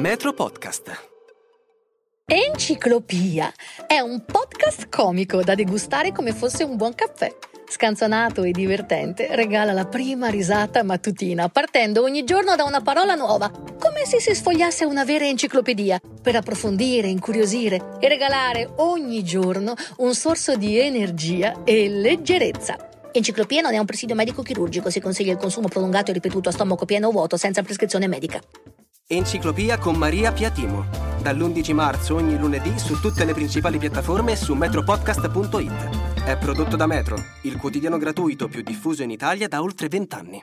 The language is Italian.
Metro Podcast. Enciclopia è un podcast comico da degustare come fosse un buon caffè. Scanzonato e divertente, regala la prima risata mattutina, partendo ogni giorno da una parola nuova, come se si sfogliasse una vera enciclopedia, per approfondire, incuriosire e regalare ogni giorno un sorso di energia e leggerezza. Enciclopia non è un presidio medico-chirurgico, si consiglia il consumo prolungato e ripetuto a stomaco pieno o vuoto senza prescrizione medica. Enciclopia con Maria Piatimo. Dall'11 marzo ogni lunedì su tutte le principali piattaforme e su metropodcast.it. È prodotto da Metro, il quotidiano gratuito più diffuso in Italia da oltre vent'anni.